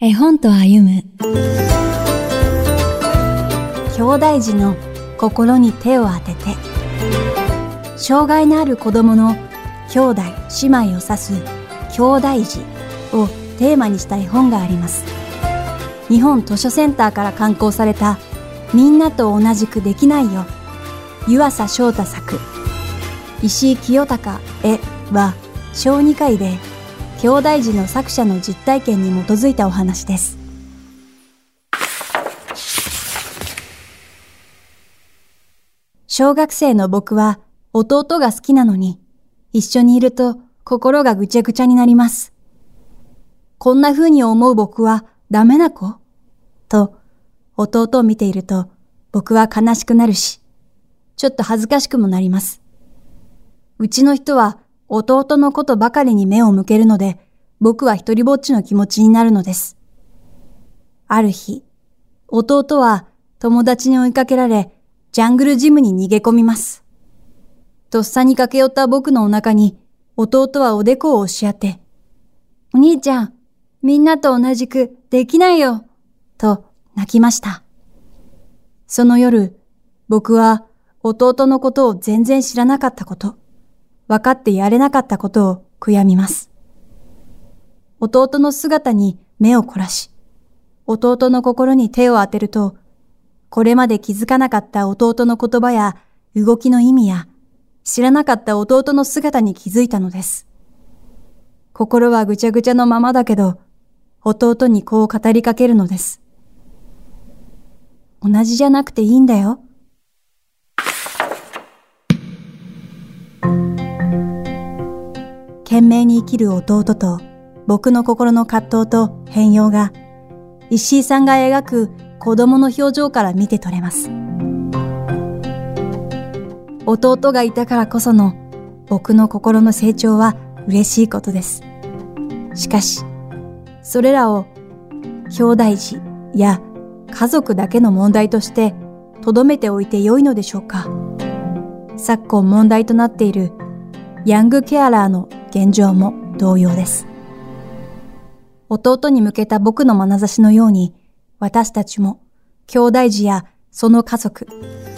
絵本と歩む。兄弟児の心に手を当てて障害のある子供の兄弟姉妹を指す兄弟児をテーマにした絵本があります。日本図書センターから刊行されたみんなと同じくできないよ湯浅翔太作石井清隆絵は小児科医で兄弟児の作者の実体験に基づいたお話です。小学生の僕は弟が好きなのに、一緒にいると心がぐちゃぐちゃになります。こんな風に思う僕はダメな子？と、弟を見ていると僕は悲しくなるし、ちょっと恥ずかしくもなります。うちの人は弟のことばかりに目を向けるので、僕は一人ぼっちの気持ちになるのです。ある日、弟は友達に追いかけられ、ジャングルジムに逃げ込みます。とっさに駆け寄った僕のお腹に、弟はおでこを押し当て、お兄ちゃん、みんなと同じくできないよ、と泣きました。その夜、僕は弟のことを全然知らなかったこと、分かってやれなかったことを悔やみます。弟の姿に目を凝らし、弟の心に手を当てると、これまで気づかなかった弟の言葉や動きの意味や、知らなかった弟の姿に気づいたのです。心はぐちゃぐちゃのままだけど、弟にこう語りかけるのです。同じじゃなくていいんだよ。懸命に生きる弟と僕の心の葛藤と変容が石井さんが描く子供の表情から見て取れます。弟がいたからこその僕の心の成長は嬉しいことです。しかし、それらを兄弟児や家族だけの問題として留めておいて良いのでしょうか昨今問題となっているヤングケアラーの現状も同様です。弟に向けた僕の眼差しのように、私たちも兄弟児やその家族、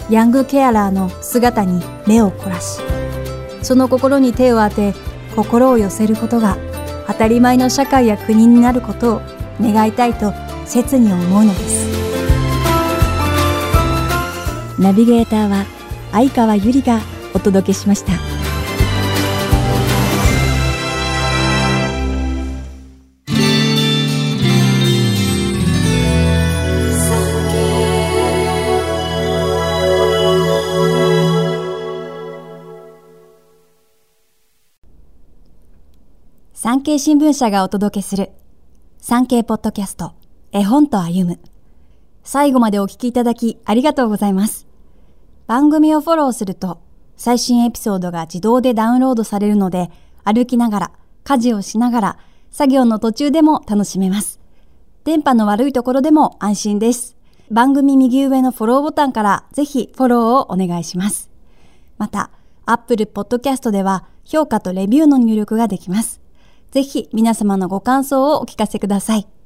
ヤングケアラーの姿に目を凝らし、その心に手を当て、心を寄せることが当たり前の社会や国になることを願いたいと切に思うのです。ナビゲーターは相川ゆりがお届けしました。産経新聞社がお届けする産経ポッドキャスト絵本と歩む最後までお聞きいただきありがとうございます。番組をフォローすると最新エピソードが自動でダウンロードされるので歩きながら家事をしながら作業の途中でも楽しめます。電波の悪いところでも安心です。番組右上のフォローボタンからぜひフォローをお願いします。また、Apple Podcast では評価とレビューの入力ができます。ぜひ皆様のご感想をお聞かせください。